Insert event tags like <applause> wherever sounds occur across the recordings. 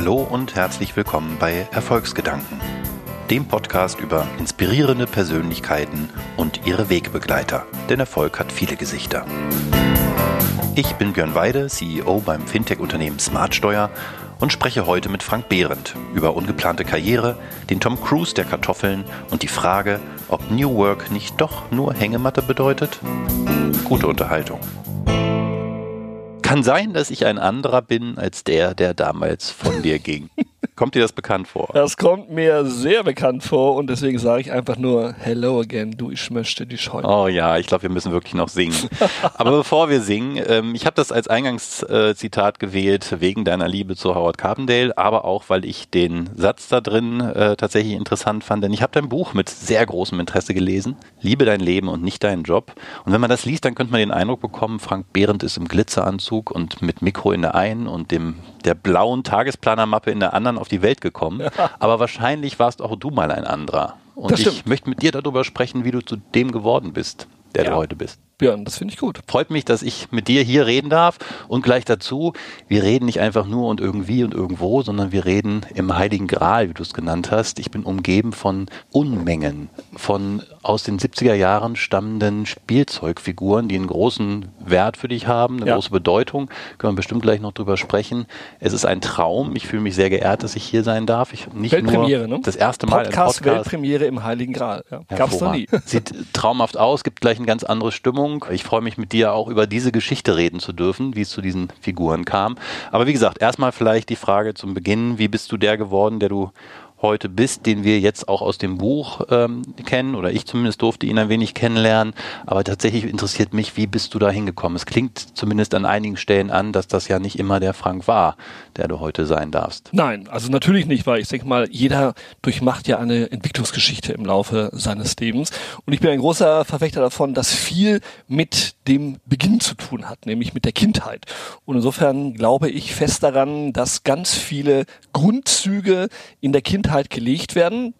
Hallo und herzlich willkommen bei Erfolgsgedanken, dem Podcast über inspirierende Persönlichkeiten und ihre Wegbegleiter. Denn Erfolg hat viele Gesichter. Ich bin Björn Weide, CEO beim Fintech-Unternehmen Smartsteuer und spreche heute mit Frank Behrendt über ungeplante Karriere, den Tom Cruise der Kartoffeln und die Frage, ob New Work nicht doch nur Hängematte bedeutet. Gute Unterhaltung. Kann sein, dass ich ein anderer bin als der, der damals von dir ging. <laughs> Kommt dir das bekannt vor? Das kommt mir sehr bekannt vor und deswegen sage ich einfach nur Hello again, du, ich möchte dich heute. Oh ja, ich glaube, wir müssen wirklich noch singen. <laughs> Aber bevor wir singen, ähm, ich habe das als Eingangszitat gewählt wegen deiner Liebe zu Howard Carpendale, aber auch, weil ich den Satz da drin äh, tatsächlich interessant fand, denn ich habe dein Buch mit sehr großem Interesse gelesen, Liebe dein Leben und nicht deinen Job. Und wenn man das liest, dann könnte man den Eindruck bekommen, Frank Behrendt ist im Glitzeranzug und mit Mikro in der einen und dem der blauen Tagesplanermappe in der anderen auf die Welt gekommen. Aber wahrscheinlich warst auch du mal ein anderer. Und ich möchte mit dir darüber sprechen, wie du zu dem geworden bist, der ja. du heute bist. Björn, das finde ich gut. Freut mich, dass ich mit dir hier reden darf und gleich dazu, wir reden nicht einfach nur und irgendwie und irgendwo, sondern wir reden im Heiligen Gral, wie du es genannt hast. Ich bin umgeben von Unmengen von aus den 70er Jahren stammenden Spielzeugfiguren, die einen großen Wert für dich haben, eine ja. große Bedeutung. Können wir bestimmt gleich noch drüber sprechen. Es ist ein Traum. Ich fühle mich sehr geehrt, dass ich hier sein darf. Ich nicht Weltpremiere, nur ne? das erste Mal Podcast, Podcast. Weltpremiere im Heiligen Gral. Ja. Gab's noch nie. Sieht traumhaft aus, gibt gleich eine ganz andere Stimmung. Sendung. Ich freue mich mit dir auch über diese Geschichte reden zu dürfen, wie es zu diesen Figuren kam. Aber wie gesagt, erstmal vielleicht die Frage zum Beginn, wie bist du der geworden, der du heute bist, den wir jetzt auch aus dem Buch ähm, kennen, oder ich zumindest durfte ihn ein wenig kennenlernen. Aber tatsächlich interessiert mich, wie bist du da hingekommen? Es klingt zumindest an einigen Stellen an, dass das ja nicht immer der Frank war, der du heute sein darfst. Nein, also natürlich nicht, weil ich denke mal, jeder durchmacht ja eine Entwicklungsgeschichte im Laufe seines Lebens. Und ich bin ein großer Verfechter davon, dass viel mit dem Beginn zu tun hat, nämlich mit der Kindheit. Und insofern glaube ich fest daran, dass ganz viele Grundzüge in der Kindheit gelegt werden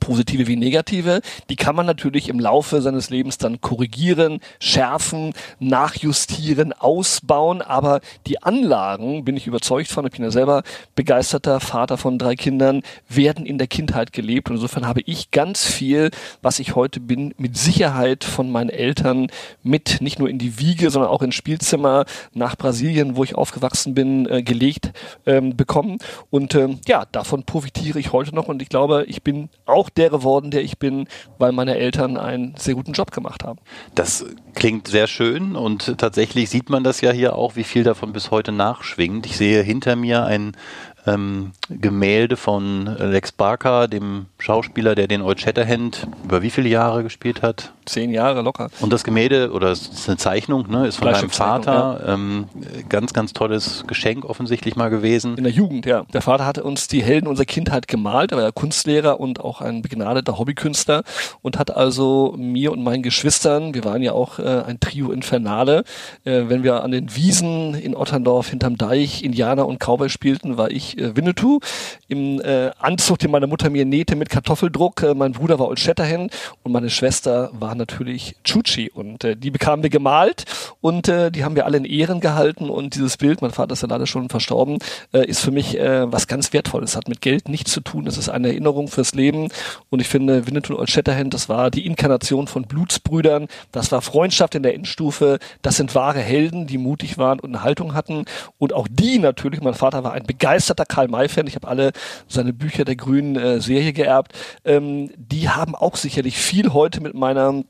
positive wie negative, die kann man natürlich im Laufe seines Lebens dann korrigieren, schärfen, nachjustieren, ausbauen, aber die Anlagen, bin ich überzeugt von, ich bin ja selber begeisterter Vater von drei Kindern, werden in der Kindheit gelebt. Und insofern habe ich ganz viel, was ich heute bin, mit Sicherheit von meinen Eltern mit, nicht nur in die Wiege, sondern auch ins Spielzimmer nach Brasilien, wo ich aufgewachsen bin, äh, gelegt ähm, bekommen. Und ähm, ja, davon profitiere ich heute noch. Und ich glaube, ich bin auch der geworden, der ich bin, weil meine Eltern einen sehr guten Job gemacht haben. Das klingt sehr schön und tatsächlich sieht man das ja hier auch, wie viel davon bis heute nachschwingt. Ich sehe hinter mir ein ähm, Gemälde von Lex Barker, dem Schauspieler, der den Old Shatterhand über wie viele Jahre gespielt hat? Zehn Jahre locker. Und das Gemälde, oder es ist eine Zeichnung, ne, ist von deinem Vater. Ja. Ähm, ganz, ganz tolles Geschenk offensichtlich mal gewesen. In der Jugend, ja. Der Vater hatte uns die Helden unserer Kindheit gemalt. Er war ja Kunstlehrer und auch ein begnadeter Hobbykünstler und hat also mir und meinen Geschwistern, wir waren ja auch äh, ein Trio Infernale, äh, wenn wir an den Wiesen in Otterndorf hinterm Deich Indianer und Cowboy spielten, war ich äh, Winnetou im äh, Anzug, den meine Mutter mir nähte mit Kartoffeldruck. Äh, mein Bruder war Old Shatterhand und meine Schwester war natürlich Chuchi. Und äh, die bekamen wir gemalt und äh, die haben wir alle in Ehren gehalten. Und dieses Bild, mein Vater ist ja leider schon verstorben, äh, ist für mich äh, was ganz Wertvolles, hat mit Geld nichts zu tun, es ist eine Erinnerung fürs Leben. Und ich finde Winnetou und Old Shatterhand, das war die Inkarnation von Blutsbrüdern, das war Freundschaft in der Endstufe, das sind wahre Helden, die mutig waren und eine Haltung hatten. Und auch die natürlich, mein Vater war ein begeisterter Karl-May-Fan, ich habe alle seine Bücher der grünen äh, Serie geerbt, ähm, die haben auch sicherlich viel heute mit meiner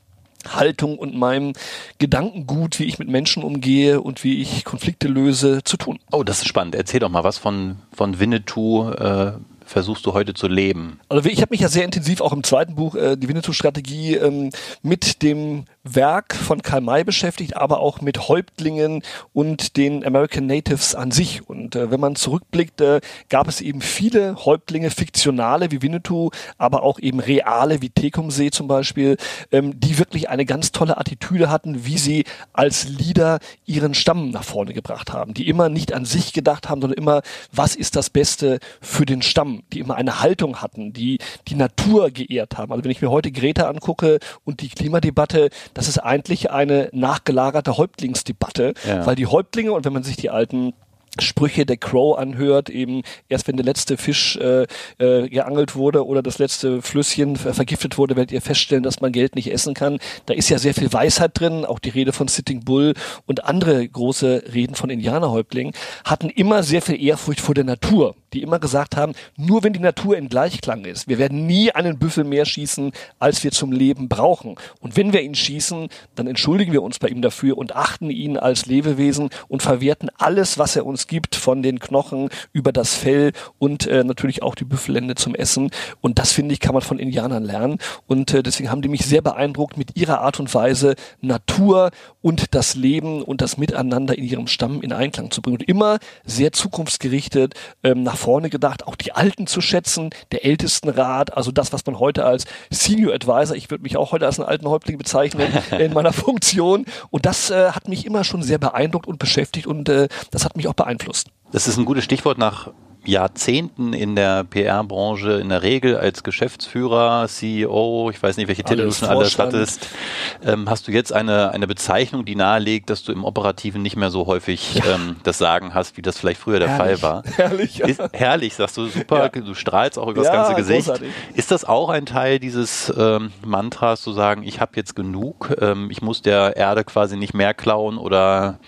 Haltung und meinem Gedankengut, wie ich mit Menschen umgehe und wie ich Konflikte löse, zu tun. Oh, das ist spannend. Erzähl doch mal was von, von Winnetou. Äh versuchst du heute zu leben? Also ich habe mich ja sehr intensiv auch im zweiten Buch, äh, die Winnetou-Strategie, ähm, mit dem Werk von Karl May beschäftigt, aber auch mit Häuptlingen und den American Natives an sich. Und äh, wenn man zurückblickt, äh, gab es eben viele Häuptlinge, fiktionale wie Winnetou, aber auch eben reale wie Tecumseh zum Beispiel, ähm, die wirklich eine ganz tolle Attitüde hatten, wie sie als Leader ihren Stamm nach vorne gebracht haben, die immer nicht an sich gedacht haben, sondern immer, was ist das Beste für den Stamm, die immer eine Haltung hatten, die die Natur geehrt haben. Also wenn ich mir heute Greta angucke und die Klimadebatte, das ist eigentlich eine nachgelagerte Häuptlingsdebatte, ja. weil die Häuptlinge und wenn man sich die alten Sprüche der Crow anhört, eben erst wenn der letzte Fisch äh, äh, geangelt wurde oder das letzte Flüsschen vergiftet wurde, werdet ihr feststellen, dass man Geld nicht essen kann. Da ist ja sehr viel Weisheit drin, auch die Rede von Sitting Bull und andere große Reden von Indianerhäuptlingen hatten immer sehr viel Ehrfurcht vor der Natur, die immer gesagt haben, nur wenn die Natur in Gleichklang ist, wir werden nie einen Büffel mehr schießen, als wir zum Leben brauchen. Und wenn wir ihn schießen, dann entschuldigen wir uns bei ihm dafür und achten ihn als Lebewesen und verwerten alles, was er uns gibt, von den Knochen über das Fell und äh, natürlich auch die Büffellende zum Essen. Und das finde ich, kann man von Indianern lernen. Und äh, deswegen haben die mich sehr beeindruckt mit ihrer Art und Weise, Natur und das Leben und das Miteinander in ihrem Stamm in Einklang zu bringen. Und immer sehr zukunftsgerichtet, ähm, nach vorne gedacht, auch die Alten zu schätzen, der Ältestenrat, also das, was man heute als Senior Advisor, ich würde mich auch heute als einen alten Häuptling bezeichnen, <laughs> in meiner Funktion. Und das äh, hat mich immer schon sehr beeindruckt und beschäftigt und äh, das hat mich auch beeinflusst. Das ist ein gutes Stichwort nach Jahrzehnten in der PR-Branche in der Regel als Geschäftsführer, CEO, ich weiß nicht, welche Titel du schon alles hattest, ähm, hast du jetzt eine, eine Bezeichnung, die nahelegt, dass du im Operativen nicht mehr so häufig ja. ähm, das Sagen hast, wie das vielleicht früher der herrlich. Fall war. Herrlich, ja. Ist, herrlich, sagst du, super, ja. du strahlst auch über das ganze Gesicht. Großartig. Ist das auch ein Teil dieses ähm, Mantras, zu sagen, ich habe jetzt genug, ähm, ich muss der Erde quasi nicht mehr klauen oder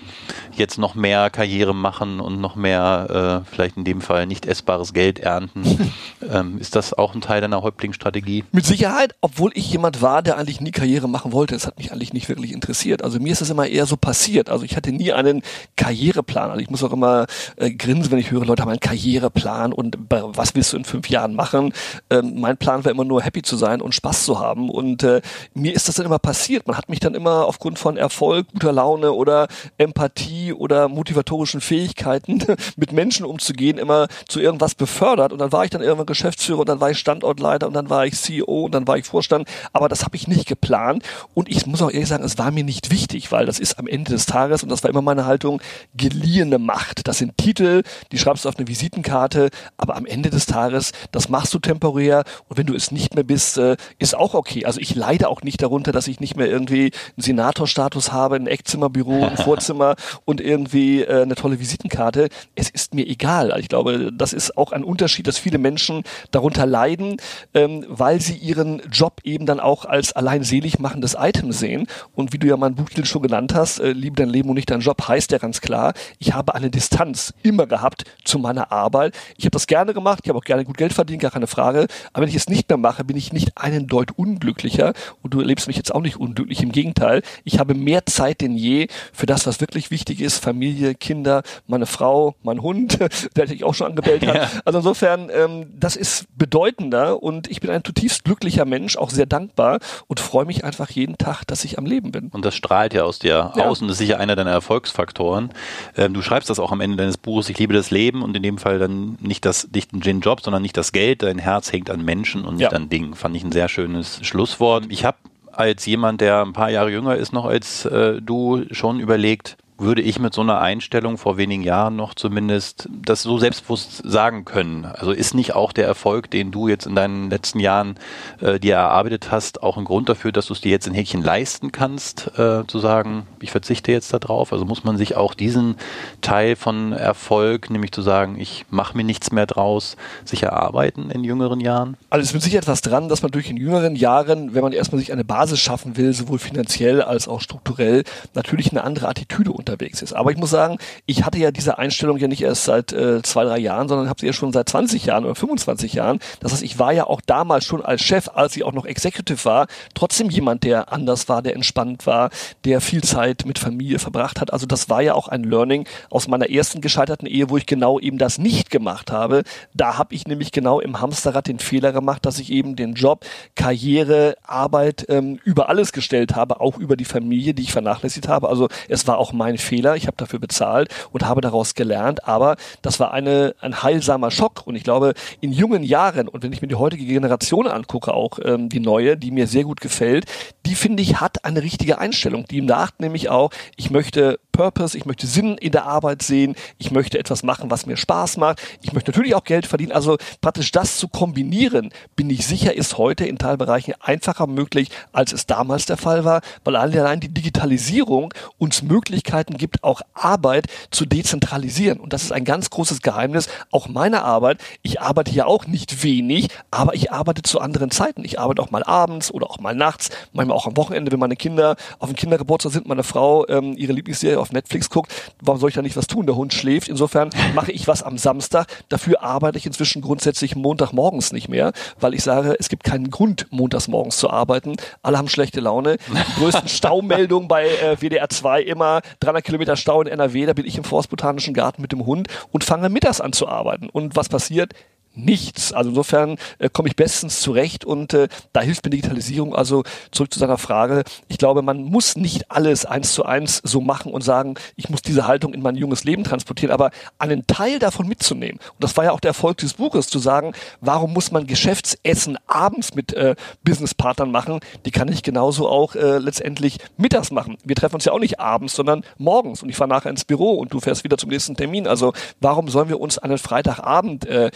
jetzt noch mehr Karriere machen und noch mehr, äh, vielleicht in dem Fall nicht essbares Geld ernten. <laughs> ähm, ist das auch ein Teil deiner Häuptlingsstrategie? Mit Sicherheit, obwohl ich jemand war, der eigentlich nie Karriere machen wollte. Es hat mich eigentlich nicht wirklich interessiert. Also mir ist das immer eher so passiert. Also ich hatte nie einen Karriereplan. Also ich muss auch immer äh, grinsen, wenn ich höre, Leute haben einen Karriereplan und was willst du in fünf Jahren machen? Ähm, mein Plan war immer nur happy zu sein und Spaß zu haben. Und äh, mir ist das dann immer passiert. Man hat mich dann immer aufgrund von Erfolg, guter Laune oder Empathie oder motivatorischen Fähigkeiten <laughs> mit Menschen umzugehen immer zu irgendwas befördert und dann war ich dann irgendwann Geschäftsführer und dann war ich Standortleiter und dann war ich CEO und dann war ich Vorstand, aber das habe ich nicht geplant und ich muss auch ehrlich sagen, es war mir nicht wichtig, weil das ist am Ende des Tages und das war immer meine Haltung, geliehene Macht. Das sind Titel, die schreibst du auf eine Visitenkarte, aber am Ende des Tages, das machst du temporär und wenn du es nicht mehr bist, äh, ist auch okay. Also ich leide auch nicht darunter, dass ich nicht mehr irgendwie einen Senatorstatus habe, ein Eckzimmerbüro, ein <laughs> Vorzimmer und irgendwie äh, eine tolle Visitenkarte. Es ist mir egal. Ich glaube, das ist auch ein Unterschied, dass viele Menschen darunter leiden, ähm, weil sie ihren Job eben dann auch als allein selig machendes Item sehen. Und wie du ja mein Buchtitel schon genannt hast, äh, Liebe dein Leben und nicht dein Job, heißt ja ganz klar, ich habe eine Distanz immer gehabt zu meiner Arbeit. Ich habe das gerne gemacht, ich habe auch gerne gut Geld verdient, gar keine Frage. Aber wenn ich es nicht mehr mache, bin ich nicht einen Deut unglücklicher. Und du erlebst mich jetzt auch nicht unglücklich. Im Gegenteil, ich habe mehr Zeit denn je für das, was wirklich wichtig ist. Familie, Kinder, meine Frau, mein Hund, <laughs> der ich auch schon angebellt hat. Ja. Also insofern, ähm, das ist bedeutender und ich bin ein zutiefst glücklicher Mensch, auch sehr dankbar und freue mich einfach jeden Tag, dass ich am Leben bin. Und das strahlt ja aus dir ja. aus und das ist sicher einer deiner Erfolgsfaktoren. Ähm, du schreibst das auch am Ende deines Buches, ich liebe das Leben und in dem Fall dann nicht das, nicht den Job, sondern nicht das Geld. Dein Herz hängt an Menschen und nicht ja. an Dingen. Fand ich ein sehr schönes Schlusswort. Ich habe als jemand, der ein paar Jahre jünger ist noch als äh, du, schon überlegt, würde ich mit so einer Einstellung vor wenigen Jahren noch zumindest das so selbstbewusst sagen können. Also ist nicht auch der Erfolg, den du jetzt in deinen letzten Jahren äh, dir erarbeitet hast, auch ein Grund dafür, dass du es dir jetzt in Häkchen leisten kannst, äh, zu sagen, ich verzichte jetzt darauf? Also muss man sich auch diesen Teil von Erfolg, nämlich zu sagen, ich mache mir nichts mehr draus, sich erarbeiten in jüngeren Jahren? Also es mit Sicherheit etwas dran, dass man durch in jüngeren Jahren, wenn man erstmal sich eine Basis schaffen will, sowohl finanziell als auch strukturell, natürlich eine andere Attitüde unterwegs ist. Aber ich muss sagen, ich hatte ja diese Einstellung ja nicht erst seit äh, zwei, drei Jahren, sondern habe sie ja schon seit 20 Jahren oder 25 Jahren. Das heißt, ich war ja auch damals schon als Chef, als ich auch noch Executive war, trotzdem jemand, der anders war, der entspannt war, der viel Zeit mit Familie verbracht hat. Also das war ja auch ein Learning aus meiner ersten gescheiterten Ehe, wo ich genau eben das nicht gemacht habe. Da habe ich nämlich genau im Hamsterrad den Fehler gemacht, dass ich eben den Job, Karriere, Arbeit ähm, über alles gestellt habe, auch über die Familie, die ich vernachlässigt habe. Also es war auch mein mein Fehler, ich habe dafür bezahlt und habe daraus gelernt, aber das war eine, ein heilsamer Schock. Und ich glaube, in jungen Jahren und wenn ich mir die heutige Generation angucke, auch ähm, die neue, die mir sehr gut gefällt, die finde ich hat eine richtige Einstellung, die sagt nämlich auch, ich möchte Purpose, ich möchte Sinn in der Arbeit sehen, ich möchte etwas machen, was mir Spaß macht, ich möchte natürlich auch Geld verdienen. Also praktisch das zu kombinieren, bin ich sicher, ist heute in Teilbereichen einfacher möglich, als es damals der Fall war, weil allein die Digitalisierung uns Möglichkeiten gibt, auch Arbeit zu dezentralisieren. Und das ist ein ganz großes Geheimnis, auch meiner Arbeit. Ich arbeite ja auch nicht wenig, aber ich arbeite zu anderen Zeiten. Ich arbeite auch mal abends oder auch mal nachts, manchmal auch am Wochenende, wenn meine Kinder auf dem Kindergeburtstag sind, meine Frau ähm, ihre Lieblingsserie auf Netflix guckt. Warum soll ich da nicht was tun? Der Hund schläft. Insofern mache ich was am Samstag. Dafür arbeite ich inzwischen grundsätzlich Montagmorgens nicht mehr, weil ich sage, es gibt keinen Grund, montags morgens zu arbeiten. Alle haben schlechte Laune. Die größten <laughs> Staumeldungen bei äh, WDR 2 immer 300 Kilometer Stau in NRW. Da bin ich im Forstbotanischen Garten mit dem Hund und fange mittags an zu arbeiten. Und was passiert? Nichts. Also insofern äh, komme ich bestens zurecht und äh, da hilft mir Digitalisierung. Also zurück zu seiner Frage. Ich glaube, man muss nicht alles eins zu eins so machen und sagen, ich muss diese Haltung in mein junges Leben transportieren, aber einen Teil davon mitzunehmen. Und das war ja auch der Erfolg des Buches, zu sagen, warum muss man Geschäftsessen abends mit äh, Businesspartnern machen? Die kann ich genauso auch äh, letztendlich mittags machen. Wir treffen uns ja auch nicht abends, sondern morgens und ich fahre nachher ins Büro und du fährst wieder zum nächsten Termin. Also warum sollen wir uns einen Freitagabend äh,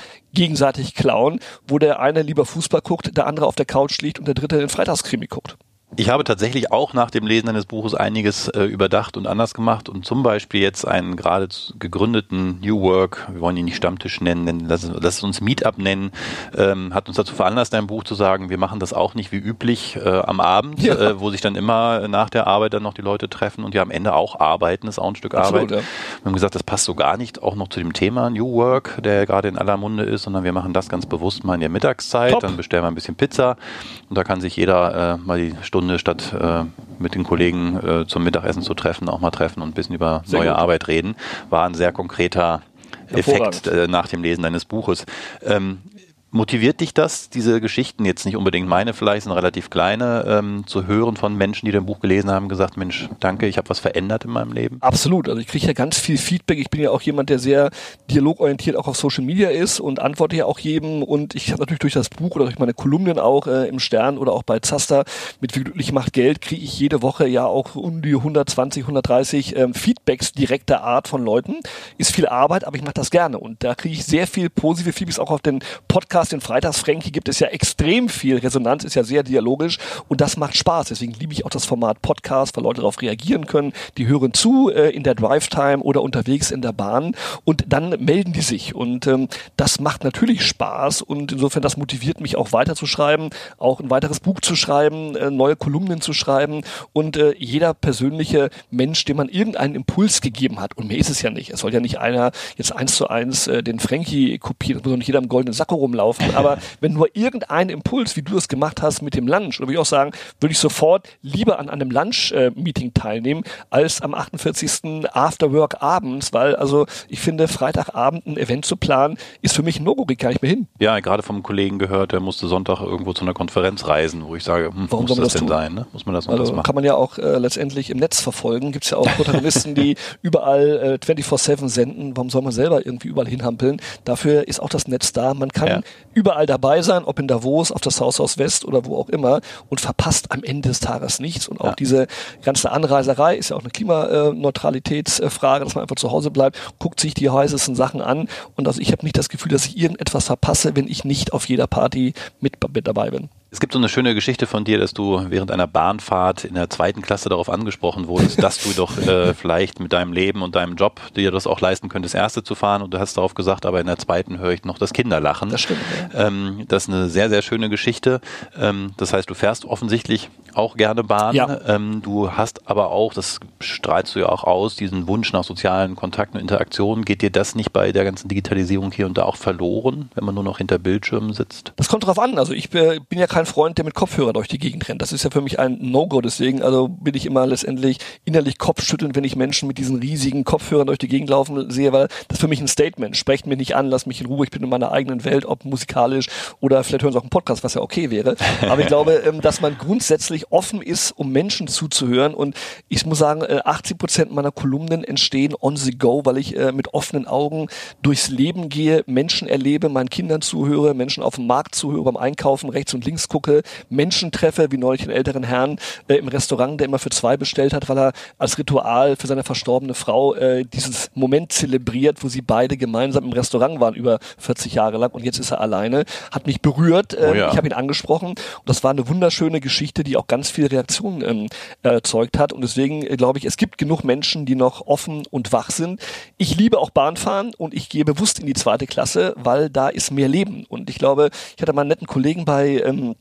gegenseitig klauen, wo der eine lieber Fußball guckt, der andere auf der Couch liegt und der dritte den Freitagskrimi guckt. Ich habe tatsächlich auch nach dem Lesen deines Buches einiges äh, überdacht und anders gemacht und zum Beispiel jetzt einen gerade gegründeten New Work, wir wollen ihn nicht Stammtisch nennen, lass, lass uns Meetup nennen, ähm, hat uns dazu veranlasst, dein Buch zu sagen, wir machen das auch nicht wie üblich äh, am Abend, ja. äh, wo sich dann immer nach der Arbeit dann noch die Leute treffen und ja am Ende auch arbeiten, ist auch ein Stück Absolut, Arbeit. Ja. Wir haben gesagt, das passt so gar nicht auch noch zu dem Thema New Work, der gerade in aller Munde ist, sondern wir machen das ganz bewusst mal in der Mittagszeit, Top. dann bestellen wir ein bisschen Pizza und da kann sich jeder äh, mal die Stunde Stunde statt äh, mit den Kollegen äh, zum Mittagessen zu treffen, auch mal treffen und ein bisschen über sehr neue gut. Arbeit reden. War ein sehr konkreter Effekt äh, nach dem Lesen deines Buches. Ähm, Motiviert dich das, diese Geschichten, jetzt nicht unbedingt meine vielleicht, sind relativ kleine, ähm, zu hören von Menschen, die dein Buch gelesen haben, gesagt, Mensch, danke, ich habe was verändert in meinem Leben? Absolut. Also ich kriege ja ganz viel Feedback. Ich bin ja auch jemand, der sehr dialogorientiert auch auf Social Media ist und antworte ja auch jedem. Und ich habe natürlich durch das Buch oder durch meine Kolumnen auch äh, im Stern oder auch bei Zaster mit Wie glücklich macht Geld, kriege ich jede Woche ja auch um die 120, 130 ähm, Feedbacks direkter Art von Leuten. Ist viel Arbeit, aber ich mache das gerne. Und da kriege ich sehr viel positive Feedbacks auch auf den Podcast Podcast, den Freitagsfränki, gibt es ja extrem viel. Resonanz ist ja sehr dialogisch und das macht Spaß. Deswegen liebe ich auch das Format Podcast, weil Leute darauf reagieren können. Die hören zu äh, in der Drive-Time oder unterwegs in der Bahn und dann melden die sich. Und ähm, das macht natürlich Spaß und insofern das motiviert mich auch weiterzuschreiben, auch ein weiteres Buch zu schreiben, äh, neue Kolumnen zu schreiben und äh, jeder persönliche Mensch, dem man irgendeinen Impuls gegeben hat. Und mir ist es ja nicht. Es soll ja nicht einer jetzt eins zu eins äh, den Frankie kopieren, sondern nicht jeder im goldenen Sacko rumlaufen laufen. Aber wenn nur irgendein Impuls, wie du es gemacht hast mit dem Lunch, oder würde ich auch sagen, würde ich sofort lieber an einem Lunch-Meeting teilnehmen, als am 48. Afterwork abends, weil also ich finde, Freitagabend ein Event zu planen, ist für mich ein No-Go, gar nicht mehr hin. Ja, gerade vom Kollegen gehört, der musste Sonntag irgendwo zu einer Konferenz reisen, wo ich sage, hm, Warum muss das, das denn tun? sein? Ne? Muss man das also, machen? Kann man ja auch äh, letztendlich im Netz verfolgen. Gibt es ja auch Protagonisten, die <laughs> überall äh, 24-7 senden. Warum soll man selber irgendwie überall hinhampeln? Dafür ist auch das Netz da. Man kann ja überall dabei sein, ob in Davos, auf das Haus aus West oder wo auch immer und verpasst am Ende des Tages nichts. Und auch ja. diese ganze Anreiserei ist ja auch eine Klimaneutralitätsfrage, dass man einfach zu Hause bleibt, guckt sich die heißesten Sachen an. Und also ich habe nicht das Gefühl, dass ich irgendetwas verpasse, wenn ich nicht auf jeder Party mit, mit dabei bin. Es gibt so eine schöne Geschichte von dir, dass du während einer Bahnfahrt in der zweiten Klasse darauf angesprochen wurdest, <laughs> dass du doch äh, vielleicht mit deinem Leben und deinem Job dir das auch leisten könntest, erste zu fahren. Und du hast darauf gesagt, aber in der zweiten höre ich noch das Kinderlachen. Das stimmt. Ja. Ähm, das ist eine sehr, sehr schöne Geschichte. Ähm, das heißt, du fährst offensichtlich auch gerne Bahn. Ja. Ähm, du hast aber auch, das strahlst du ja auch aus, diesen Wunsch nach sozialen Kontakten und Interaktionen. Geht dir das nicht bei der ganzen Digitalisierung hier und da auch verloren, wenn man nur noch hinter Bildschirmen sitzt? Das kommt drauf an. Also ich bin ja kein Freund, der mit Kopfhörer durch die Gegend rennt. Das ist ja für mich ein No-Go. Deswegen also bin ich immer letztendlich innerlich kopfschüttelnd, wenn ich Menschen mit diesen riesigen Kopfhörern durch die Gegend laufen sehe, weil das für mich ein Statement. Sprecht mich nicht an, lasst mich in Ruhe. Ich bin in meiner eigenen Welt, ob musikalisch oder vielleicht hören Sie auch einen Podcast, was ja okay wäre. Aber ich glaube, ähm, dass man grundsätzlich wirklich offen ist, um Menschen zuzuhören. Und ich muss sagen, 80 äh, Prozent meiner Kolumnen entstehen on the go, weil ich äh, mit offenen Augen durchs Leben gehe, Menschen erlebe, meinen Kindern zuhöre, Menschen auf dem Markt zuhöre, beim Einkaufen rechts und links gucke, Menschen treffe, wie neulich einen älteren Herrn äh, im Restaurant, der immer für zwei bestellt hat, weil er als Ritual für seine verstorbene Frau dieses Moment zelebriert, wo sie beide gemeinsam im Restaurant waren über 40 Jahre lang und jetzt ist er alleine, hat mich berührt. Oh ja. Ich habe ihn angesprochen und das war eine wunderschöne Geschichte, die auch ganz viele Reaktionen ähm, erzeugt hat und deswegen äh, glaube ich, es gibt genug Menschen, die noch offen und wach sind. Ich liebe auch Bahnfahren und ich gehe bewusst in die zweite Klasse, weil da ist mehr Leben und ich glaube, ich hatte mal einen netten Kollegen bei ähm,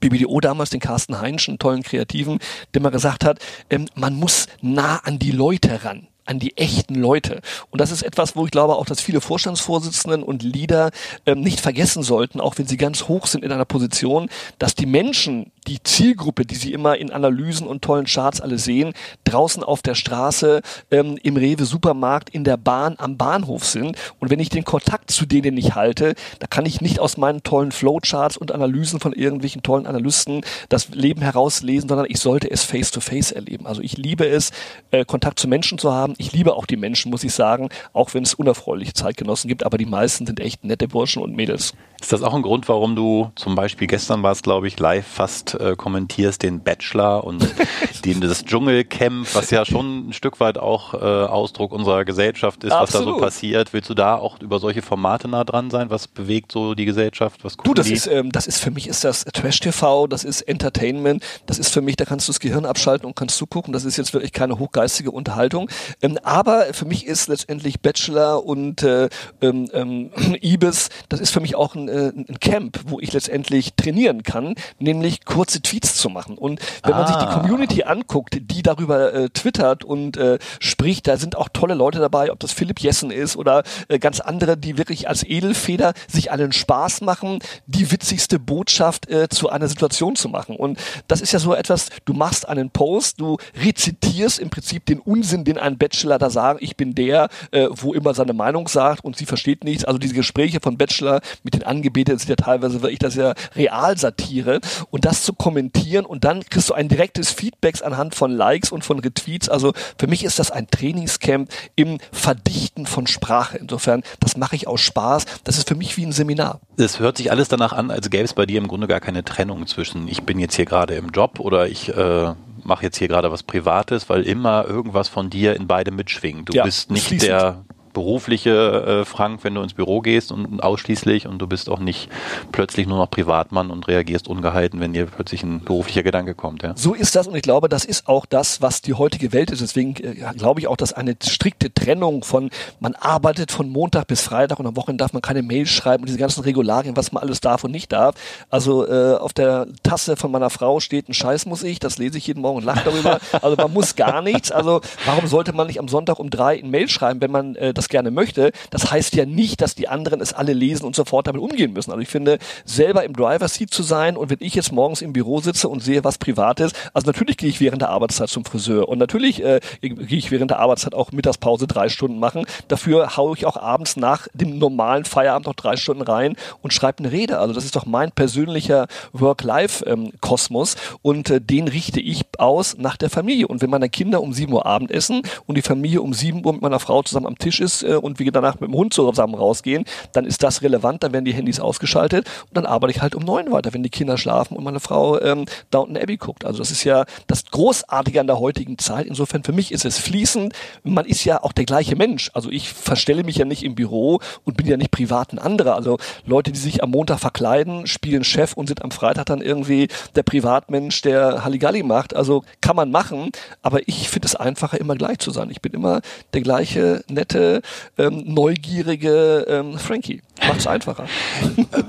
BBDO damals, den Carsten Heinsch, einen tollen Kreativen, der mal gesagt hat, ähm, man muss nah an die Leute ran an die echten Leute. Und das ist etwas, wo ich glaube auch, dass viele Vorstandsvorsitzenden und Leader ähm, nicht vergessen sollten, auch wenn sie ganz hoch sind in einer Position, dass die Menschen, die Zielgruppe, die sie immer in Analysen und tollen Charts alle sehen, draußen auf der Straße, ähm, im Rewe Supermarkt, in der Bahn, am Bahnhof sind. Und wenn ich den Kontakt zu denen nicht halte, da kann ich nicht aus meinen tollen Flowcharts und Analysen von irgendwelchen tollen Analysten das Leben herauslesen, sondern ich sollte es face to face erleben. Also ich liebe es, äh, Kontakt zu Menschen zu haben. Ich liebe auch die Menschen, muss ich sagen, auch wenn es unerfreuliche Zeitgenossen gibt, aber die meisten sind echt nette Burschen und Mädels. Ist das auch ein Grund, warum du zum Beispiel gestern war es, glaube ich, live fast äh, kommentierst den Bachelor und <laughs> den, das Dschungelcamp, was ja schon ein Stück weit auch äh, Ausdruck unserer Gesellschaft ist, Absolut. was da so passiert. Willst du da auch über solche Formate nah dran sein? Was bewegt so die Gesellschaft? Was du, das die? ist, ähm, das ist für mich ist das Trash TV, das ist Entertainment, das ist für mich, da kannst du das Gehirn abschalten und kannst zugucken. Das ist jetzt wirklich keine hochgeistige Unterhaltung. Ähm, aber für mich ist letztendlich Bachelor und äh, ähm, ähm, <clears throat> Ibis, das ist für mich auch ein äh, ein Camp, wo ich letztendlich trainieren kann, nämlich kurze Tweets zu machen. Und wenn ah. man sich die ah. Community anguckt, die darüber äh, twittert und äh, spricht, da sind auch tolle Leute dabei, ob das Philipp Jessen ist oder äh, ganz andere, die wirklich als Edelfeder sich allen Spaß machen, die witzigste Botschaft äh, zu einer Situation zu machen. Und das ist ja so etwas, du machst einen Post, du rezitierst im Prinzip den Unsinn, den ein Bachelor da sagt, ich bin der, äh, wo immer seine Meinung sagt und sie versteht nichts. Also diese Gespräche von Bachelor mit den Angebeten sind ja teilweise wirklich das ja Realsatire und das zu kommentieren und dann kriegst du ein direktes Feedback anhand von Likes und von Retweets. Also für mich ist das ein Trainingscamp im Verdichten von Sprache. Insofern, das mache ich aus Spaß. Das ist für mich wie ein Seminar. Es hört sich alles danach an, als gäbe es bei dir im Grunde gar keine Trennung zwischen ich bin jetzt hier gerade im Job oder ich äh, mache jetzt hier gerade was Privates, weil immer irgendwas von dir in beide mitschwingt. Du ja, bist nicht der berufliche äh, Frank, wenn du ins Büro gehst und ausschließlich und du bist auch nicht plötzlich nur noch Privatmann und reagierst ungehalten, wenn dir plötzlich ein beruflicher Gedanke kommt. Ja. So ist das und ich glaube, das ist auch das, was die heutige Welt ist. Deswegen äh, glaube ich auch, dass eine strikte Trennung von man arbeitet von Montag bis Freitag und am Wochenende darf man keine Mails schreiben und diese ganzen Regularien, was man alles darf und nicht darf. Also äh, auf der Tasse von meiner Frau steht ein Scheiß muss ich, das lese ich jeden Morgen und lache darüber. Also man muss gar nichts. Also warum sollte man nicht am Sonntag um drei ein Mail schreiben, wenn man äh, das das gerne möchte, das heißt ja nicht, dass die anderen es alle lesen und sofort damit umgehen müssen. Also ich finde, selber im Driver Seat zu sein und wenn ich jetzt morgens im Büro sitze und sehe was Privates, also natürlich gehe ich während der Arbeitszeit zum Friseur und natürlich äh, gehe ich während der Arbeitszeit auch Mittagspause drei Stunden machen. Dafür haue ich auch abends nach dem normalen Feierabend noch drei Stunden rein und schreibe eine Rede. Also das ist doch mein persönlicher Work-Life-Kosmos und äh, den richte ich aus nach der Familie. Und wenn meine Kinder um sieben Uhr Abendessen und die Familie um sieben Uhr mit meiner Frau zusammen am Tisch ist, ist äh, und wir danach mit dem Hund zusammen rausgehen, dann ist das relevant, dann werden die Handys ausgeschaltet und dann arbeite ich halt um neun weiter, wenn die Kinder schlafen und meine Frau ähm, Downton Abbey guckt. Also das ist ja das Großartige an der heutigen Zeit. Insofern für mich ist es fließend. Man ist ja auch der gleiche Mensch. Also ich verstelle mich ja nicht im Büro und bin ja nicht privat ein anderer. Also Leute, die sich am Montag verkleiden, spielen Chef und sind am Freitag dann irgendwie der Privatmensch, der Halligalli macht. Also kann man machen, aber ich finde es einfacher, immer gleich zu sein. Ich bin immer der gleiche nette, ähm, neugierige ähm, Frankie. Macht es einfacher.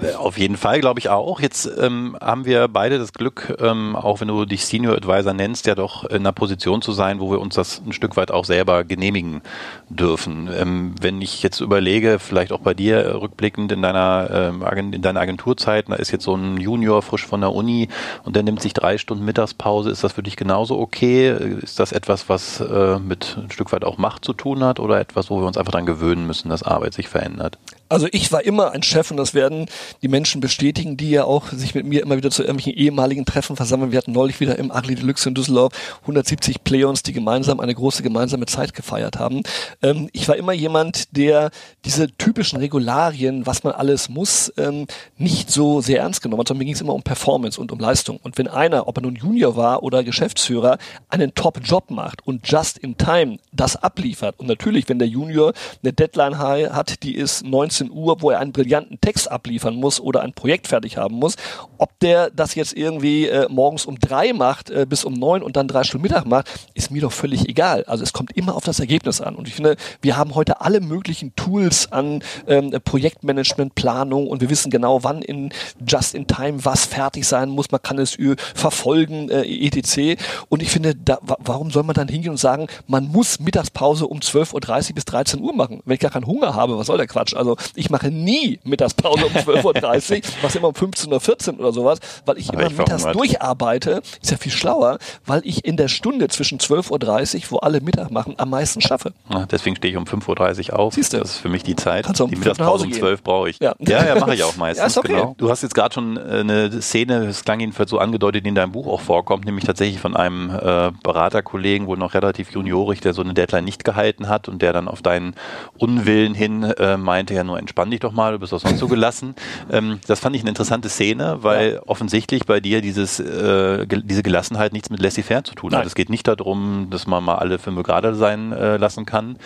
Äh, auf jeden Fall, glaube ich auch. Jetzt ähm, haben wir beide das Glück, ähm, auch wenn du dich Senior Advisor nennst, ja doch in einer Position zu sein, wo wir uns das ein Stück weit auch selber genehmigen dürfen. Ähm, wenn ich jetzt überlege, vielleicht auch bei dir rückblickend in deiner, ähm, in deiner Agenturzeit, da ist jetzt so ein Junior frisch von der Uni und der nimmt sich drei Stunden Mittagspause. Ist das für dich genauso okay? Ist das etwas, was äh, mit ein Stück weit auch Macht zu tun hat oder etwas, wo wir uns einfach daran gewöhnen müssen, dass Arbeit sich verändert? Also ich war immer ein Chef und das werden die Menschen bestätigen, die ja auch sich mit mir immer wieder zu irgendwelchen ehemaligen Treffen versammeln. Wir hatten neulich wieder im Agli Deluxe in Düsseldorf 170 Playons, die gemeinsam eine große gemeinsame Zeit gefeiert haben. Ähm, ich war immer jemand, der diese typischen Regularien, was man alles muss, ähm, nicht so sehr ernst genommen hat, sondern mir ging es immer um Performance und um Leistung. Und wenn einer, ob er nun Junior war oder Geschäftsführer, einen Top-Job macht und just in time das abliefert und natürlich, wenn der Junior eine Deadline hat, die ist 19 19 Uhr, wo er einen brillanten Text abliefern muss oder ein Projekt fertig haben muss. Ob der das jetzt irgendwie äh, morgens um drei macht äh, bis um neun und dann drei Stunden Mittag macht, ist mir doch völlig egal. Also es kommt immer auf das Ergebnis an. Und ich finde, wir haben heute alle möglichen Tools an ähm, Projektmanagement, Planung und wir wissen genau, wann in Just in Time was fertig sein muss. Man kann es verfolgen, äh, etc. Und ich finde, da, warum soll man dann hingehen und sagen, man muss Mittagspause um 12.30 Uhr bis 13 Uhr machen? Wenn ich gar keinen Hunger habe, was soll der Quatsch? Also ich mache nie Mittagspause um <laughs> 12.30 Uhr, was immer um 15.14 Uhr oder sowas, weil ich immer ich mittags durcharbeite. Ist ja viel schlauer, weil ich in der Stunde zwischen 12.30 Uhr, wo alle Mittag machen, am meisten schaffe. Ja, deswegen stehe ich um 5.30 Uhr auf. Siehst du? Das ist für mich die Zeit. Kannst du um die Mittagspause um 12 brauche ich. Ja, ja, ja mache ich auch <laughs> meistens. ja, okay. Genau. Du hast jetzt gerade schon äh, eine Szene, das klang jedenfalls so angedeutet, die in deinem Buch auch vorkommt, nämlich tatsächlich von einem äh, Beraterkollegen, wohl noch relativ juniorig, der so eine Deadline nicht gehalten hat und der dann auf deinen Unwillen hin äh, meinte, ja nur entspann dich doch mal, du bist auch sonst so gelassen. Ähm, das fand ich eine interessante Szene, weil ja. offensichtlich bei dir dieses, äh, ge diese Gelassenheit nichts mit laissez-faire zu tun Nein. hat. Es geht nicht darum, dass man mal alle fünf gerade sein äh, lassen kann.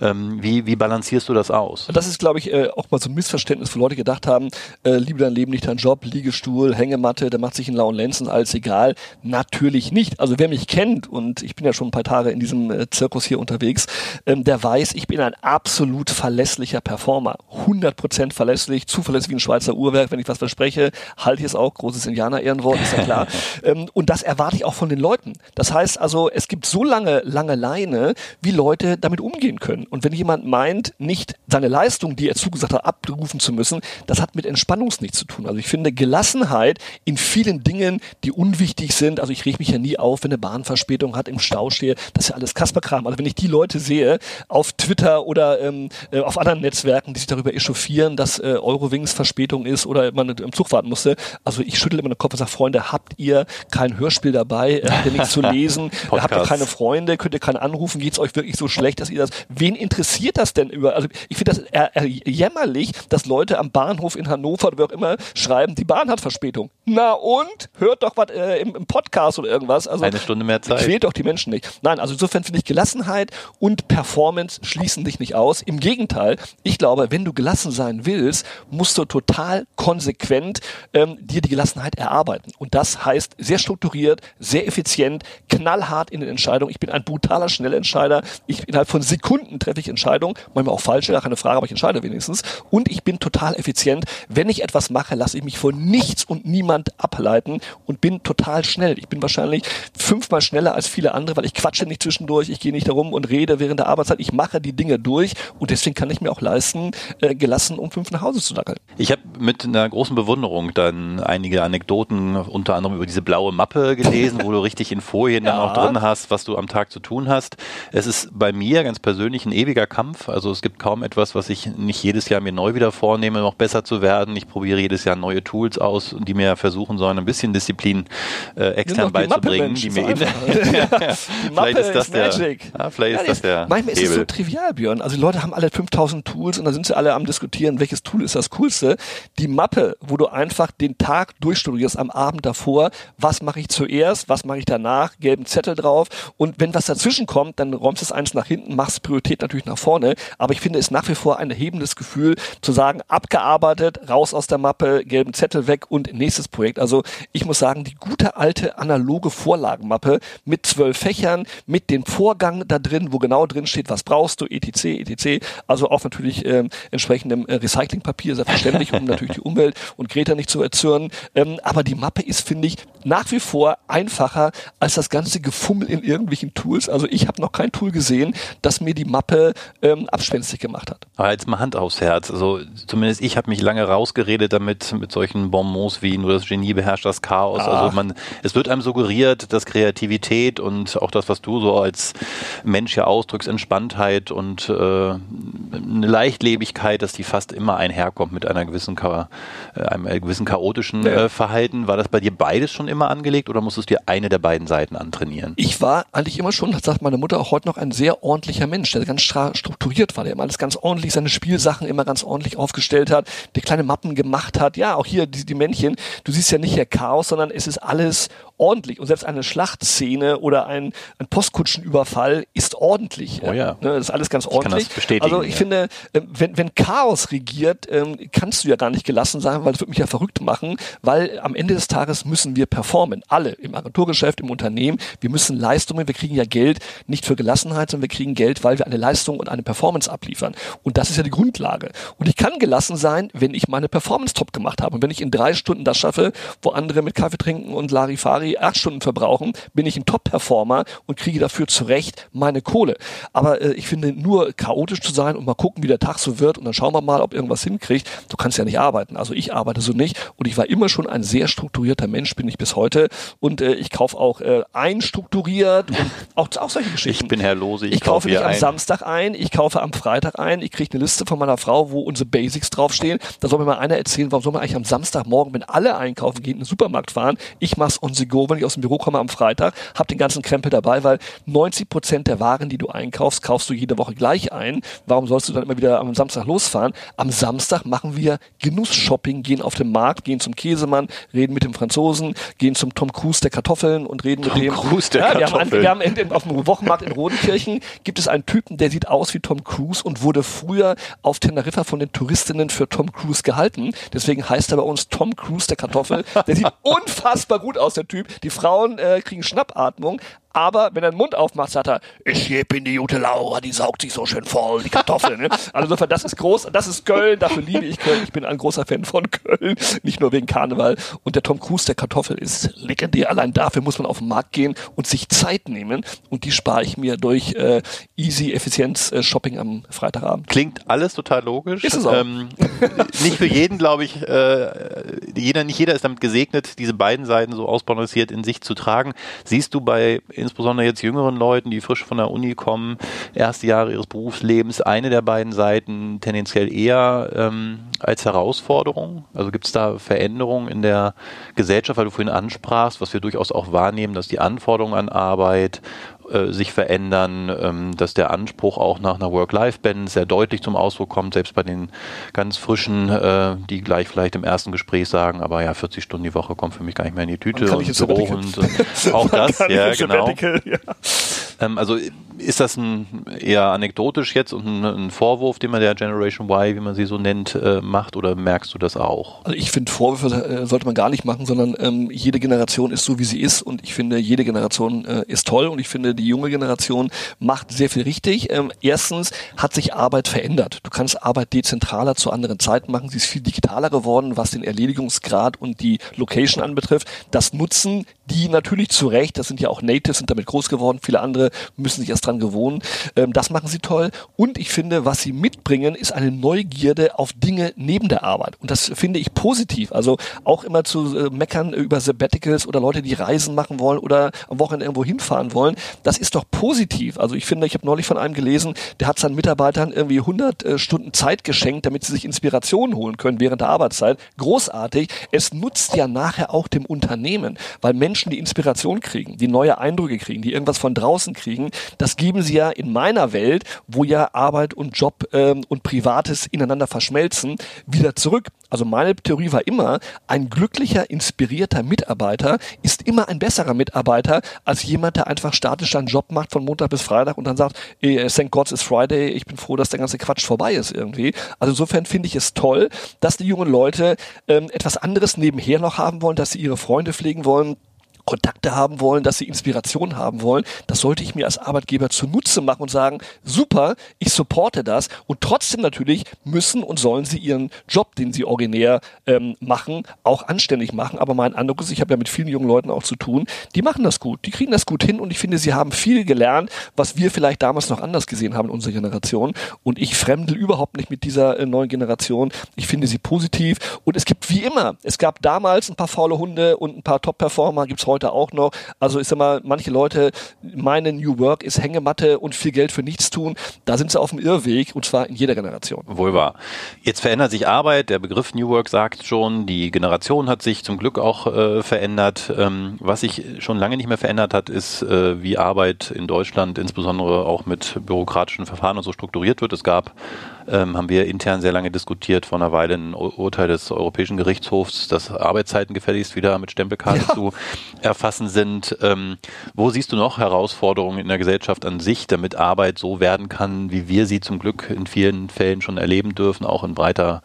Ähm, wie, wie balancierst du das aus? Das ist, glaube ich, äh, auch mal so ein Missverständnis, wo Leute gedacht haben, äh, liebe dein Leben, nicht dein Job, Liegestuhl, Hängematte, der macht sich einen lauen Lenzen, alles egal. Natürlich nicht. Also wer mich kennt, und ich bin ja schon ein paar Tage in diesem äh, Zirkus hier unterwegs, ähm, der weiß, ich bin ein absolut verlässlicher Performer. 100 Prozent verlässlich, zuverlässig wie ein Schweizer Uhrwerk. Wenn ich was verspreche, halte ich es auch. Großes Indianer-Ehrenwort, ist ja klar. <laughs> ähm, und das erwarte ich auch von den Leuten. Das heißt also, es gibt so lange, lange Leine, wie Leute damit umgehen können. Und wenn jemand meint, nicht seine Leistung, die er zugesagt hat, abrufen zu müssen, das hat mit Entspannungs nichts zu tun. Also ich finde Gelassenheit in vielen Dingen, die unwichtig sind. Also ich reg mich ja nie auf, wenn eine Bahnverspätung hat, im Stau stehe. Das ist ja alles Kasperkram. Also wenn ich die Leute sehe auf Twitter oder ähm, äh, auf anderen Netzwerken, die sich darüber echauffieren, dass äh, Eurowings Verspätung ist oder man im Zug warten musste. Also ich schüttel immer den Kopf und sage, Freunde, habt ihr kein Hörspiel dabei? Habt ihr nichts zu lesen? <laughs> habt ihr keine Freunde? Könnt ihr keinen anrufen? Geht's euch wirklich so schlecht, dass ihr das... Wen interessiert das denn über... Also ich finde das äh, äh, jämmerlich, dass Leute am Bahnhof in Hannover oder wie auch immer schreiben, die Bahn hat Verspätung. Na und? Hört doch was äh, im, im, Podcast oder irgendwas. Also Eine Stunde mehr Zeit. Quält doch die Menschen nicht. Nein, also insofern finde ich Gelassenheit und Performance schließen dich nicht aus. Im Gegenteil, ich glaube, wenn du gelassen sein willst, musst du total konsequent ähm, dir die Gelassenheit erarbeiten. Und das heißt sehr strukturiert, sehr effizient, knallhart in den Entscheidungen. Ich bin ein brutaler Schnellentscheider. Ich innerhalb von Sekunden treffe ich Entscheidungen, manchmal auch falsche, gar keine Frage, aber ich entscheide wenigstens. Und ich bin total effizient. Wenn ich etwas mache, lasse ich mich von nichts und niemand ableiten und bin total schnell. Ich bin wahrscheinlich fünfmal schneller als viele andere, weil ich quatsche nicht zwischendurch, ich gehe nicht darum und rede während der Arbeitszeit. Ich mache die Dinge durch und deswegen kann ich mir auch leisten, äh, gelassen um fünf nach Hause zu dackeln. Ich habe mit einer großen Bewunderung dann einige Anekdoten, unter anderem über diese blaue Mappe gelesen, wo du <laughs> richtig in Folien ja. dann auch drin hast, was du am Tag zu tun hast. Es ist bei mir ganz persönlich ein ewiger Kampf. Also es gibt kaum etwas, was ich nicht jedes Jahr mir neu wieder vornehme, noch besser zu werden. Ich probiere jedes Jahr neue Tools aus, die mir versuchen sollen, ein bisschen Disziplin äh, extern beizubringen. Die, <laughs> die mir in, die Mappe ist das der, Magic. Ja, vielleicht ja, ist das der Manchmal Hebel. ist es so trivial, Björn. Also die Leute haben alle 5000 Tools und da sind sie alle am diskutieren, welches Tool ist das coolste. Die Mappe, wo du einfach den Tag durchstudierst am Abend davor, was mache ich zuerst, was mache ich danach, gelben Zettel drauf und wenn was dazwischen kommt, dann räumst du es eins nach hinten, machst Priorität natürlich nach vorne, aber ich finde es nach wie vor ein erhebendes Gefühl zu sagen, abgearbeitet, raus aus der Mappe, gelben Zettel weg und nächstes Projekt. Also ich muss sagen, die gute alte analoge Vorlagenmappe mit zwölf Fächern, mit dem Vorgang da drin, wo genau drin steht, was brauchst du, etc., etc. Also auch natürlich ähm, entsprechendem äh, Recyclingpapier, selbstverständlich, um natürlich die Umwelt und Greta nicht zu erzürnen. Ähm, aber die Mappe ist, finde ich, nach wie vor einfacher als das ganze Gefummel in irgendwelchen Tools. Also ich habe noch kein Tool gesehen, das mir die Mappe ähm, abspenstig gemacht hat. Aber jetzt mal Hand aufs Herz. Also zumindest ich habe mich lange rausgeredet damit, mit solchen Bonbons wie nur das Genie beherrscht das Chaos. Ach. Also man, es wird einem suggeriert, dass Kreativität und auch das, was du so als Mensch ja ausdrückst, Entspanntheit und äh, eine Leichtlebigkeit dass die fast immer einherkommt mit einer gewissen, äh, einem gewissen chaotischen ja. äh, Verhalten. War das bei dir beides schon immer angelegt oder musstest du dir eine der beiden Seiten antrainieren? Ich war eigentlich immer schon, das sagt meine Mutter auch heute noch, ein sehr ordentlicher Mensch, der ganz strukturiert war, der immer alles ganz ordentlich, seine Spielsachen immer ganz ordentlich aufgestellt hat, der kleine Mappen gemacht hat. Ja, auch hier die, die Männchen. Du siehst ja nicht hier Chaos, sondern es ist alles ordentlich. Und selbst eine Schlachtszene oder ein, ein Postkutschenüberfall ist ordentlich. Oh ja. Ne, das ist alles ganz ordentlich. Ich kann das bestätigen, also ich. Finde, ähm, wenn, wenn Chaos regiert, ähm, kannst du ja gar nicht gelassen sein, weil das würde mich ja verrückt machen, weil am Ende des Tages müssen wir performen. Alle im Agenturgeschäft, im Unternehmen. Wir müssen Leistungen, wir kriegen ja Geld nicht für Gelassenheit, sondern wir kriegen Geld, weil wir eine Leistung und eine Performance abliefern. Und das ist ja die Grundlage. Und ich kann gelassen sein, wenn ich meine Performance top gemacht habe. Und wenn ich in drei Stunden das schaffe, wo andere mit Kaffee trinken und Larifari acht Stunden verbrauchen, bin ich ein Top-Performer und kriege dafür zurecht meine Kohle. Aber äh, ich finde, nur chaotisch zu sein und mal gucken, wie der Tag so wird und dann schauen wir mal, ob irgendwas hinkriegt. Du kannst ja nicht arbeiten. Also ich arbeite so nicht und ich war immer schon ein sehr strukturierter Mensch, bin ich bis heute. Und äh, ich kaufe auch äh, einstrukturiert und <laughs> auch, auch solche Geschichten. Ich bin Herr Lose, ich, ich kaufe nicht am ein. Samstag ein, ich kaufe am Freitag ein, ich kriege eine Liste von meiner Frau, wo unsere Basics draufstehen. Da soll mir mal einer erzählen, warum soll man eigentlich am Samstagmorgen, wenn alle einkaufen gehen, in den Supermarkt fahren? Ich mach's on the go, wenn ich aus dem Büro komme am Freitag, habe den ganzen Krempel dabei, weil 90 Prozent der Waren, die du einkaufst, kaufst du jede Woche gleich ein. Warum sollst du dann immer wieder am Samstag losfahren? Am Samstag machen wir Genussshopping, gehen auf den Markt, gehen zum Käsemann, reden mit dem Franzosen, gehen zum Tom Cruise der Kartoffeln und reden Tom mit dem. Cruise der ja, wir Kartoffeln. haben, wir haben in, auf dem Wochenmarkt in Rodenkirchen gibt es einen Typen, der sieht aus wie Tom Cruise und wurde früher auf Teneriffa von den Touristinnen für Tom Cruise gehalten. Deswegen heißt er bei uns Tom Cruise der Kartoffel. Der sieht <laughs> unfassbar gut aus, der Typ. Die Frauen äh, kriegen Schnappatmung, aber wenn er den Mund aufmacht, sagt er, ich bin die gute Laura, die saugt sich so schön voll, die Kartoffeln. Ne? Also insofern, das ist groß, das ist Köln, dafür liebe ich Köln. Ich bin ein großer Fan von Köln, nicht nur wegen Karneval. Und der Tom Cruise der Kartoffel ist legendär. Allein dafür muss man auf den Markt gehen und sich Zeit nehmen. Und die spare ich mir durch äh, easy Effizienz-Shopping am Freitagabend. Klingt alles total logisch. Ist es auch. Ähm, nicht für jeden, glaube ich, äh, jeder, nicht jeder ist damit gesegnet, diese beiden Seiten so ausbalanciert in sich zu tragen. Siehst du bei insbesondere jetzt jüngeren Leuten, die frisch von der Uni kommen, erste Jahre ihres Berufslebens, eine der beiden Seiten tendenziell eher ähm, als Herausforderung? Also gibt es da Veränderungen in der Gesellschaft, weil du vorhin ansprachst, was wir durchaus auch wahrnehmen, dass die Anforderungen an Arbeit äh, sich verändern, ähm, dass der Anspruch auch nach einer Work-Life-Balance sehr deutlich zum Ausdruck kommt, selbst bei den ganz frischen, äh, die gleich vielleicht im ersten Gespräch sagen, aber ja, 40 Stunden die Woche kommt für mich gar nicht mehr in die Tüte und Büro und, und <laughs> auch das, ja genau. Ja. Ähm, also ist das ein eher anekdotisch jetzt und ein, ein, Vorwurf, den man der Generation Y, wie man sie so nennt, äh, macht oder merkst du das auch? Also ich finde Vorwürfe äh, sollte man gar nicht machen, sondern ähm, jede Generation ist so wie sie ist und ich finde jede Generation äh, ist toll und ich finde die junge Generation macht sehr viel richtig. Ähm, erstens hat sich Arbeit verändert. Du kannst Arbeit dezentraler zu anderen Zeiten machen. Sie ist viel digitaler geworden, was den Erledigungsgrad und die Location anbetrifft. Das nutzen die natürlich zu Recht. Das sind ja auch Natives, sind damit groß geworden. Viele andere müssen sich erst dran gewohnen. Ähm, das machen sie toll. Und ich finde, was sie mitbringen, ist eine Neugierde auf Dinge neben der Arbeit. Und das finde ich positiv. Also auch immer zu äh, meckern über Sabbaticals oder Leute, die Reisen machen wollen oder am Wochenende irgendwo hinfahren wollen. Das ist doch positiv. Also ich finde, ich habe neulich von einem gelesen, der hat seinen Mitarbeitern irgendwie 100 äh, Stunden Zeit geschenkt, damit sie sich Inspirationen holen können während der Arbeitszeit. Großartig. Es nutzt ja nachher auch dem Unternehmen, weil Menschen die Inspiration kriegen, die neue Eindrücke kriegen, die irgendwas von draußen kriegen. Das geben sie ja in meiner Welt, wo ja Arbeit und Job ähm, und Privates ineinander verschmelzen, wieder zurück. Also meine Theorie war immer, ein glücklicher, inspirierter Mitarbeiter ist immer ein besserer Mitarbeiter als jemand, der einfach statisch seinen Job macht von Montag bis Freitag und dann sagt, thank God it's Friday, ich bin froh, dass der ganze Quatsch vorbei ist irgendwie. Also insofern finde ich es toll, dass die jungen Leute ähm, etwas anderes nebenher noch haben wollen, dass sie ihre Freunde pflegen wollen, Kontakte haben wollen, dass sie Inspiration haben wollen, das sollte ich mir als Arbeitgeber zunutze machen und sagen, super, ich supporte das und trotzdem natürlich müssen und sollen sie ihren Job, den sie originär ähm, machen, auch anständig machen. Aber mein Eindruck ist, ich habe ja mit vielen jungen Leuten auch zu tun, die machen das gut, die kriegen das gut hin und ich finde, sie haben viel gelernt, was wir vielleicht damals noch anders gesehen haben in unserer Generation und ich fremdel überhaupt nicht mit dieser äh, neuen Generation. Ich finde sie positiv und es gibt wie immer, es gab damals ein paar faule Hunde und ein paar Top-Performer, gibt es heute heute auch noch. Also ich sag mal, manche Leute meinen New Work ist Hängematte und viel Geld für nichts tun. Da sind sie auf dem Irrweg und zwar in jeder Generation. Wohl wahr. Jetzt verändert sich Arbeit. Der Begriff New Work sagt schon, die Generation hat sich zum Glück auch äh, verändert. Ähm, was sich schon lange nicht mehr verändert hat, ist, äh, wie Arbeit in Deutschland insbesondere auch mit bürokratischen Verfahren und so strukturiert wird. Es gab ähm, haben wir intern sehr lange diskutiert, vor einer Weile ein Urteil des Europäischen Gerichtshofs, dass Arbeitszeiten gefälligst wieder mit Stempelkarte ja. zu erfassen sind. Ähm, wo siehst du noch Herausforderungen in der Gesellschaft an sich, damit Arbeit so werden kann, wie wir sie zum Glück in vielen Fällen schon erleben dürfen, auch in breiter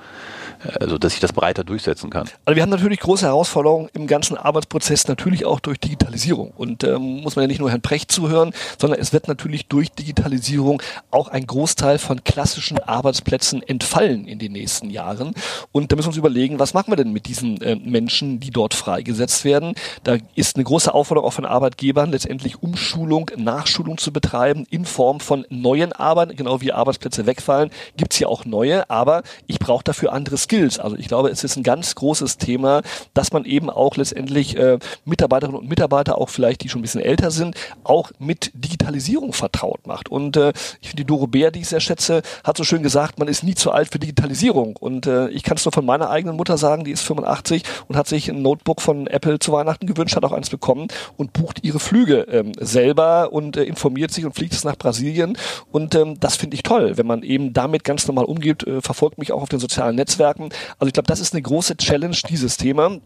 also dass sich das breiter durchsetzen kann. Also wir haben natürlich große Herausforderungen im ganzen Arbeitsprozess, natürlich auch durch Digitalisierung. Und ähm, muss man ja nicht nur Herrn Precht zuhören, sondern es wird natürlich durch Digitalisierung auch ein Großteil von klassischen Arbeitsplätzen entfallen in den nächsten Jahren. Und da müssen wir uns überlegen, was machen wir denn mit diesen äh, Menschen, die dort freigesetzt werden? Da ist eine große Aufforderung auch von Arbeitgebern, letztendlich Umschulung, Nachschulung zu betreiben in Form von neuen Arbeiten, genau wie Arbeitsplätze wegfallen, gibt's hier auch neue, aber ich brauche dafür andere Skills. Skills. Also ich glaube, es ist ein ganz großes Thema, dass man eben auch letztendlich äh, Mitarbeiterinnen und Mitarbeiter, auch vielleicht die schon ein bisschen älter sind, auch mit Digitalisierung vertraut macht. Und äh, ich finde, die Doro Bär, die ich sehr schätze, hat so schön gesagt, man ist nie zu alt für Digitalisierung. Und äh, ich kann es nur von meiner eigenen Mutter sagen, die ist 85 und hat sich ein Notebook von Apple zu Weihnachten gewünscht, hat auch eins bekommen und bucht ihre Flüge ähm, selber und äh, informiert sich und fliegt es nach Brasilien. Und ähm, das finde ich toll, wenn man eben damit ganz normal umgeht, äh, verfolgt mich auch auf den sozialen Netzwerken. Also ich glaube, das ist eine große Challenge, dieses Thema.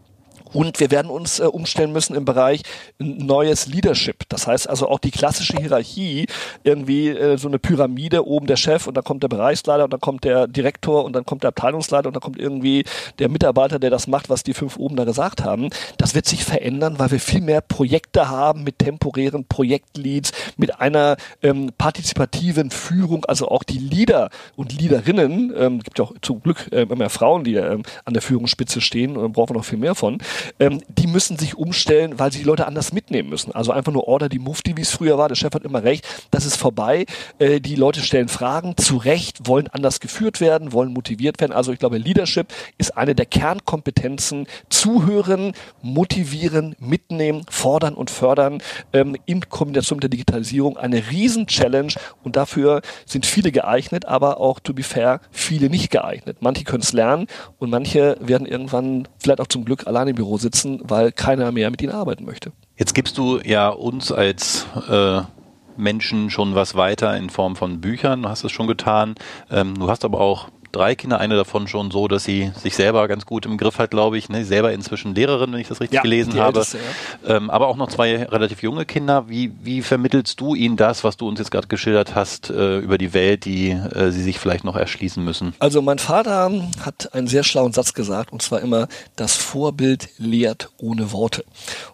Und wir werden uns äh, umstellen müssen im Bereich neues Leadership. Das heißt also auch die klassische Hierarchie, irgendwie äh, so eine Pyramide, oben der Chef und dann kommt der Bereichsleiter und dann kommt der Direktor und dann kommt der Abteilungsleiter und dann kommt irgendwie der Mitarbeiter, der das macht, was die fünf oben da gesagt haben. Das wird sich verändern, weil wir viel mehr Projekte haben mit temporären Projektleads, mit einer ähm, partizipativen Führung, also auch die Leader und Leaderinnen, ähm, gibt ja auch zum Glück äh, immer mehr Frauen, die ähm, an der Führungsspitze stehen und dann brauchen wir noch viel mehr von ähm, die müssen sich umstellen, weil sie die Leute anders mitnehmen müssen. Also einfach nur Order die Mufti, wie es früher war. Der Chef hat immer recht, das ist vorbei. Äh, die Leute stellen Fragen zu Recht, wollen anders geführt werden, wollen motiviert werden. Also ich glaube, Leadership ist eine der Kernkompetenzen. Zuhören, motivieren, mitnehmen, fordern und fördern ähm, in Kombination mit der Digitalisierung eine Riesen-Challenge und dafür sind viele geeignet, aber auch, to be fair, viele nicht geeignet. Manche können es lernen und manche werden irgendwann vielleicht auch zum Glück alleine im Büro Büro sitzen, weil keiner mehr mit ihnen arbeiten möchte. Jetzt gibst du ja uns als äh, Menschen schon was weiter in Form von Büchern, du hast es schon getan. Ähm, du hast aber auch drei Kinder, eine davon schon so, dass sie sich selber ganz gut im Griff hat, glaube ich. Ne? Selber inzwischen Lehrerin, wenn ich das richtig ja, gelesen habe. Älteste, ja. ähm, aber auch noch zwei relativ junge Kinder. Wie, wie vermittelst du ihnen das, was du uns jetzt gerade geschildert hast, äh, über die Welt, die äh, sie sich vielleicht noch erschließen müssen? Also mein Vater hat einen sehr schlauen Satz gesagt, und zwar immer, das Vorbild lehrt ohne Worte.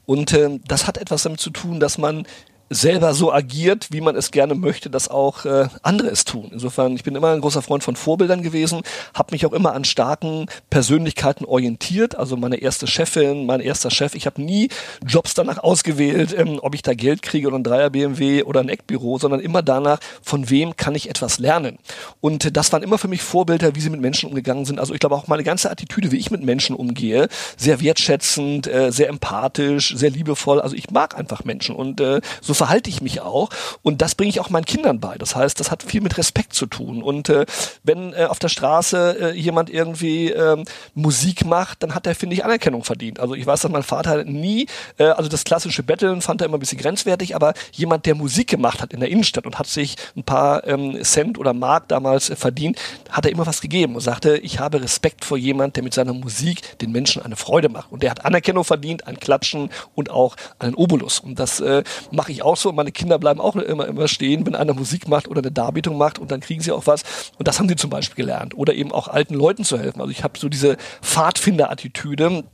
Und äh, das hat etwas damit zu tun, dass man selber so agiert, wie man es gerne möchte, dass auch äh, andere es tun. Insofern, ich bin immer ein großer Freund von Vorbildern gewesen, habe mich auch immer an starken Persönlichkeiten orientiert. Also meine erste Chefin, mein erster Chef. Ich habe nie Jobs danach ausgewählt, ähm, ob ich da Geld kriege oder ein Dreier BMW oder ein Eckbüro, sondern immer danach, von wem kann ich etwas lernen. Und äh, das waren immer für mich Vorbilder, wie sie mit Menschen umgegangen sind. Also ich glaube auch meine ganze Attitüde, wie ich mit Menschen umgehe, sehr wertschätzend, äh, sehr empathisch, sehr liebevoll. Also ich mag einfach Menschen und äh, so verhalte ich mich auch. Und das bringe ich auch meinen Kindern bei. Das heißt, das hat viel mit Respekt zu tun. Und äh, wenn äh, auf der Straße äh, jemand irgendwie äh, Musik macht, dann hat er, finde ich, Anerkennung verdient. Also ich weiß, dass mein Vater nie, äh, also das klassische Betteln fand er immer ein bisschen grenzwertig, aber jemand, der Musik gemacht hat in der Innenstadt und hat sich ein paar ähm, Cent oder Mark damals äh, verdient, hat er immer was gegeben und sagte, ich habe Respekt vor jemand, der mit seiner Musik den Menschen eine Freude macht. Und der hat Anerkennung verdient, ein Klatschen und auch einen Obolus. Und das äh, mache ich auch so. Meine Kinder bleiben auch immer, immer stehen, wenn einer Musik macht oder eine Darbietung macht und dann kriegen sie auch was. Und das haben sie zum Beispiel gelernt. Oder eben auch alten Leuten zu helfen. Also ich habe so diese Pfadfinder-Attitüde,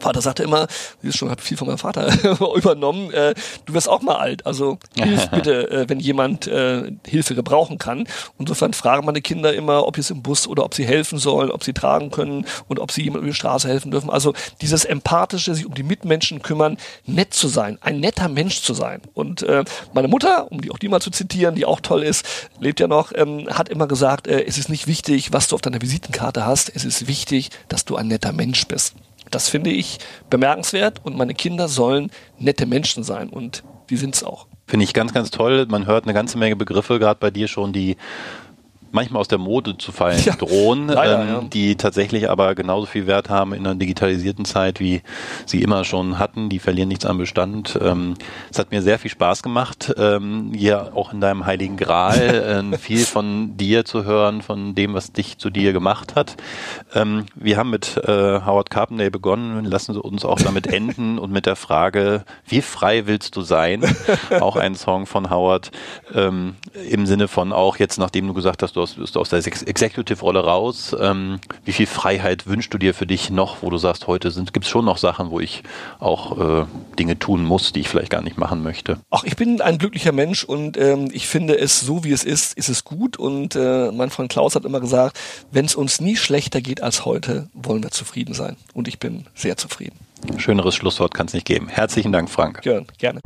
Vater sagte immer, sie ist schon hat viel von meinem Vater <laughs> übernommen, äh, du wirst auch mal alt, also hilf <laughs> bitte, äh, wenn jemand äh, Hilfe gebrauchen kann. insofern fragen meine Kinder immer, ob sie im Bus oder ob sie helfen sollen, ob sie tragen können und ob sie jemandem über die Straße helfen dürfen. Also dieses empathische, sich um die Mitmenschen kümmern, nett zu sein, ein netter Mensch zu sein. Und äh, meine Mutter, um die auch die mal zu zitieren, die auch toll ist, lebt ja noch, ähm, hat immer gesagt, äh, es ist nicht wichtig, was du auf deiner Visitenkarte hast, es ist wichtig, dass du ein netter Mensch bist. Das finde ich bemerkenswert und meine Kinder sollen nette Menschen sein und die sind es auch. Finde ich ganz, ganz toll. Man hört eine ganze Menge Begriffe, gerade bei dir schon, die manchmal aus der Mode zu fallen <laughs> ja, drohen, leider, ähm, ja. die tatsächlich aber genauso viel Wert haben in einer digitalisierten Zeit, wie sie immer schon hatten. Die verlieren nichts an Bestand. Ähm, es hat mir sehr viel Spaß gemacht, ähm, hier auch in deinem heiligen Gral <laughs> äh, viel von dir zu hören, von dem, was dich zu dir gemacht hat. Ähm, wir haben mit äh, Howard Carpendale begonnen, lassen Sie uns auch damit enden <laughs> und mit der Frage, wie frei willst du sein? auch ein Song von Howard ähm, im Sinne von auch jetzt, nachdem du gesagt hast, du du bist aus der Executive-Rolle raus. Ähm, wie viel Freiheit wünschst du dir für dich noch, wo du sagst, heute gibt es schon noch Sachen, wo ich auch äh, Dinge tun muss, die ich vielleicht gar nicht machen möchte? Ach, ich bin ein glücklicher Mensch und ähm, ich finde es so, wie es ist, ist es gut. Und äh, mein Freund Klaus hat immer gesagt, wenn es uns nie schlechter geht als heute, wollen wir zufrieden sein. Und ich bin sehr zufrieden. Schöneres Schlusswort kann es nicht geben. Herzlichen Dank, Frank. Ja, gerne.